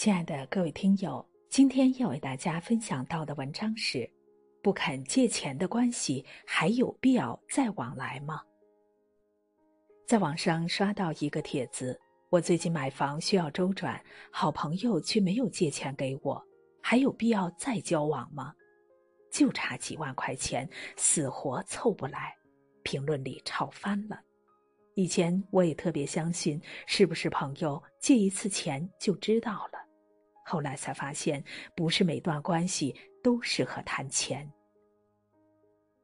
亲爱的各位听友，今天要为大家分享到的文章是：不肯借钱的关系还有必要再往来吗？在网上刷到一个帖子：我最近买房需要周转，好朋友却没有借钱给我，还有必要再交往吗？就差几万块钱，死活凑不来。评论里吵翻了。以前我也特别相信，是不是朋友借一次钱就知道了。后来才发现，不是每段关系都适合谈钱。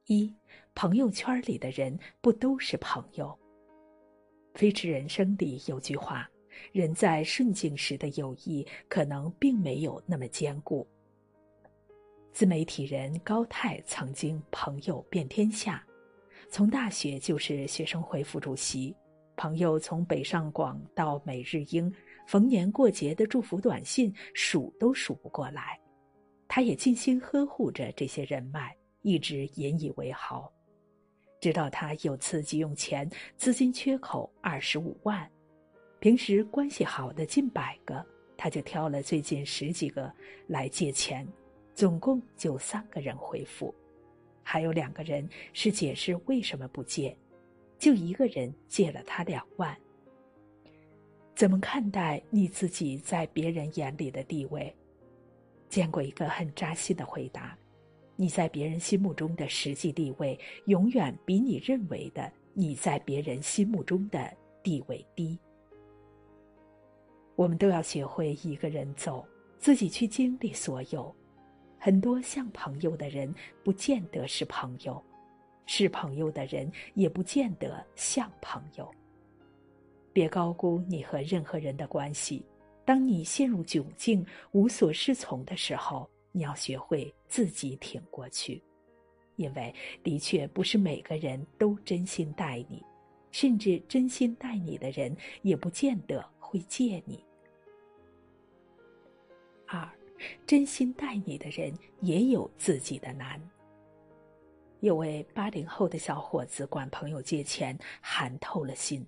一朋友圈里的人不都是朋友？《飞驰人生》里有句话：“人在顺境时的友谊，可能并没有那么坚固。”自媒体人高泰曾经朋友遍天下，从大学就是学生会副主席，朋友从北上广到美日英。逢年过节的祝福短信数都数不过来，他也尽心呵护着这些人脉，一直引以为豪。直到他有次急用钱，资金缺口二十五万，平时关系好的近百个，他就挑了最近十几个来借钱，总共就三个人回复，还有两个人是解释为什么不借，就一个人借了他两万。怎么看待你自己在别人眼里的地位？见过一个很扎心的回答：你在别人心目中的实际地位，永远比你认为的你在别人心目中的地位低。我们都要学会一个人走，自己去经历所有。很多像朋友的人，不见得是朋友；是朋友的人，也不见得像朋友。别高估你和任何人的关系。当你陷入窘境、无所适从的时候，你要学会自己挺过去，因为的确不是每个人都真心待你，甚至真心待你的人也不见得会借你。二，真心待你的人也有自己的难。有位八零后的小伙子管朋友借钱，寒透了心。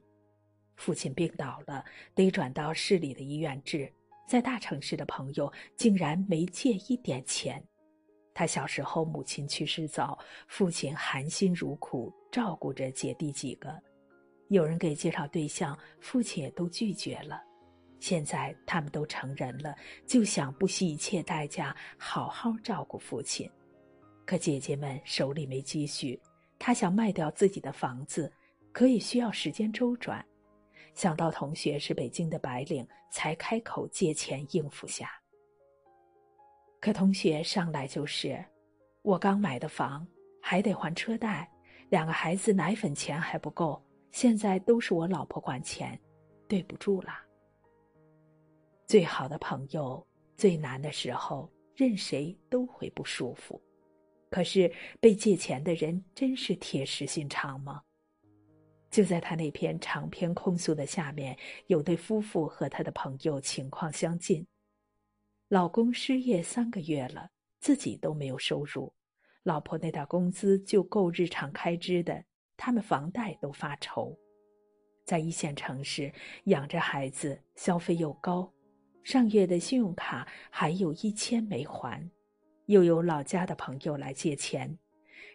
父亲病倒了，得转到市里的医院治。在大城市的朋友竟然没借一点钱。他小时候母亲去世早，父亲含辛茹苦照顾着姐弟几个。有人给介绍对象，父亲也都拒绝了。现在他们都成人了，就想不惜一切代价好好照顾父亲。可姐姐们手里没积蓄，他想卖掉自己的房子，可也需要时间周转。想到同学是北京的白领，才开口借钱应付下。可同学上来就是：“我刚买的房，还得还车贷，两个孩子奶粉钱还不够，现在都是我老婆管钱，对不住啦。”最好的朋友，最难的时候，任谁都会不舒服。可是被借钱的人真是铁石心肠吗？就在他那篇长篇控诉的下面，有对夫妇和他的朋友情况相近。老公失业三个月了，自己都没有收入，老婆那点工资就够日常开支的，他们房贷都发愁。在一线城市养着孩子，消费又高，上月的信用卡还有一千没还，又有老家的朋友来借钱，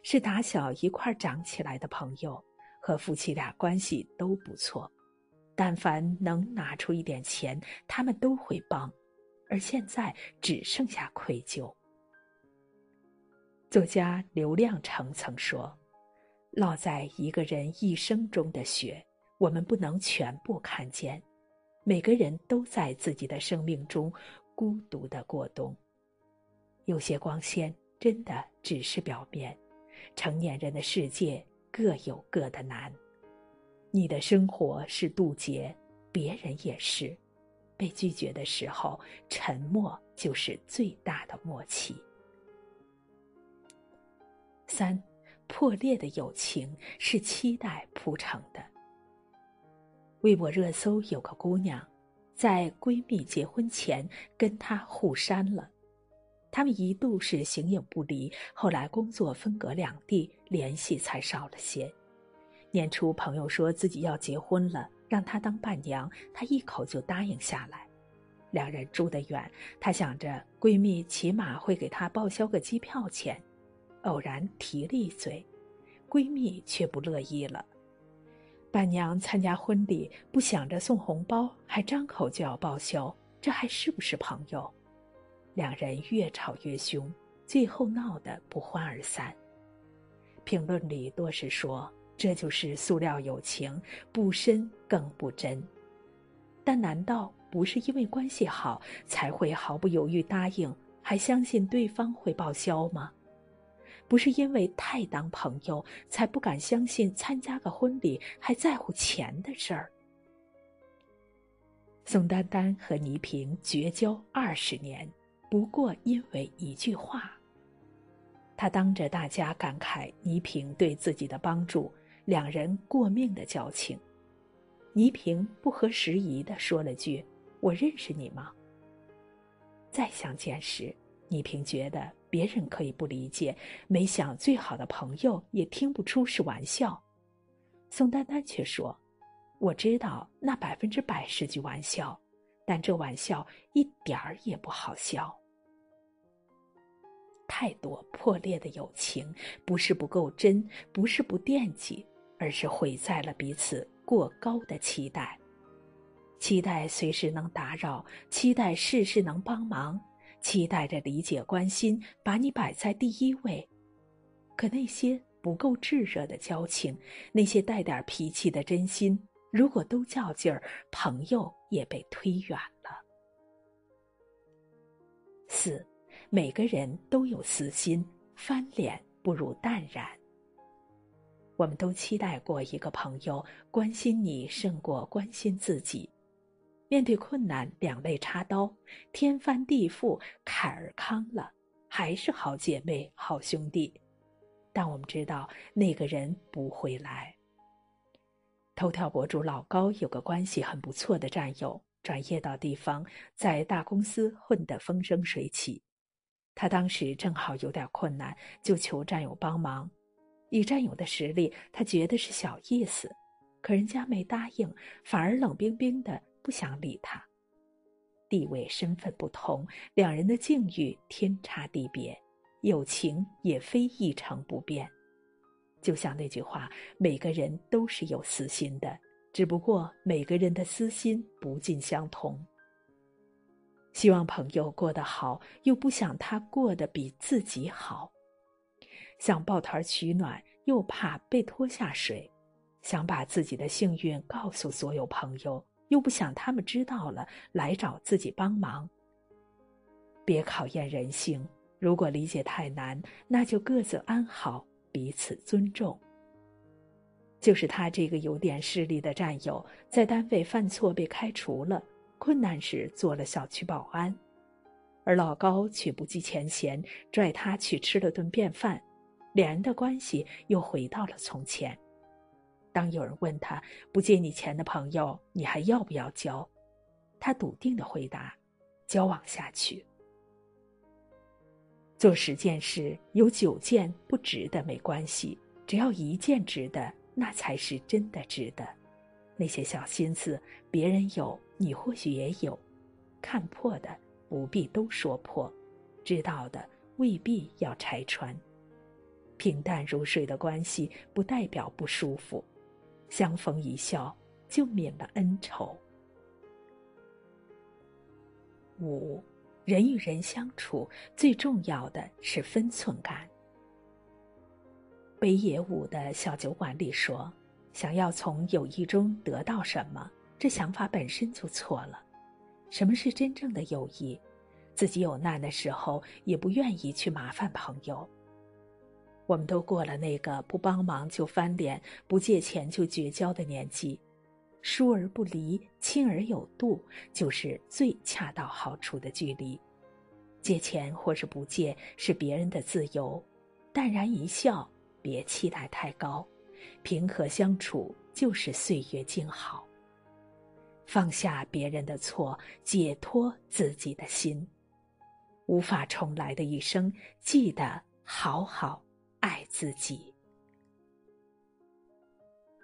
是打小一块长起来的朋友。和夫妻俩关系都不错，但凡能拿出一点钱，他们都会帮，而现在只剩下愧疚。作家刘亮程曾说：“落在一个人一生中的雪，我们不能全部看见。每个人都在自己的生命中孤独的过冬。有些光鲜，真的只是表面。成年人的世界。”各有各的难，你的生活是渡劫，别人也是。被拒绝的时候，沉默就是最大的默契。三，破裂的友情是期待铺成的。微博热搜有个姑娘，在闺蜜结婚前跟她互删了。他们一度是形影不离，后来工作分隔两地，联系才少了些。年初朋友说自己要结婚了，让她当伴娘，她一口就答应下来。两人住得远，她想着闺蜜起码会给她报销个机票钱，偶然提了一嘴，闺蜜却不乐意了。伴娘参加婚礼，不想着送红包，还张口就要报销，这还是不是朋友？两人越吵越凶，最后闹得不欢而散。评论里多是说这就是塑料友情，不深更不真。但难道不是因为关系好才会毫不犹豫答应，还相信对方会报销吗？不是因为太当朋友才不敢相信参加个婚礼还在乎钱的事儿？宋丹丹和倪萍绝交二十年，不过因为一句话。他当着大家感慨倪萍对自己的帮助，两人过命的交情。倪萍不合时宜的说了句：“我认识你吗？”再相见时，倪萍觉得别人可以不理解，没想最好的朋友也听不出是玩笑。宋丹丹却说：“我知道那百分之百是句玩笑，但这玩笑一点儿也不好笑。”太多破裂的友情，不是不够真，不是不惦记，而是毁在了彼此过高的期待。期待随时能打扰，期待事事能帮忙，期待着理解关心，把你摆在第一位。可那些不够炙热的交情，那些带点脾气的真心，如果都较劲儿，朋友也被推远了。四。每个人都有私心，翻脸不如淡然。我们都期待过一个朋友关心你胜过关心自己，面对困难两肋插刀，天翻地覆坎儿康了，还是好姐妹好兄弟。但我们知道那个人不会来。头条博主老高有个关系很不错的战友，转业到地方，在大公司混得风生水起。他当时正好有点困难，就求战友帮忙。以战友的实力，他觉得是小意思，可人家没答应，反而冷冰冰的不想理他。地位身份不同，两人的境遇天差地别，友情也非一成不变。就像那句话：“每个人都是有私心的，只不过每个人的私心不尽相同。”希望朋友过得好，又不想他过得比自己好；想抱团取暖，又怕被拖下水；想把自己的幸运告诉所有朋友，又不想他们知道了来找自己帮忙。别考验人性，如果理解太难，那就各自安好，彼此尊重。就是他这个有点势力的战友，在单位犯错被开除了。困难时做了小区保安，而老高却不计前嫌，拽他去吃了顿便饭，两人的关系又回到了从前。当有人问他不借你钱的朋友，你还要不要交？他笃定的回答：交往下去。做十件事，有九件不值得没关系，只要一件值得，那才是真的值得。那些小心思，别人有。你或许也有，看破的不必都说破，知道的未必要拆穿。平淡如水的关系不代表不舒服，相逢一笑就免了恩仇。五，人与人相处最重要的是分寸感。北野武的小酒馆里说：“想要从友谊中得到什么？”这想法本身就错了。什么是真正的友谊？自己有难的时候也不愿意去麻烦朋友。我们都过了那个不帮忙就翻脸、不借钱就绝交的年纪，疏而不离、亲而有度，就是最恰到好处的距离。借钱或是不借是别人的自由，淡然一笑，别期待太高，平和相处就是岁月静好。放下别人的错，解脱自己的心。无法重来的一生，记得好好爱自己。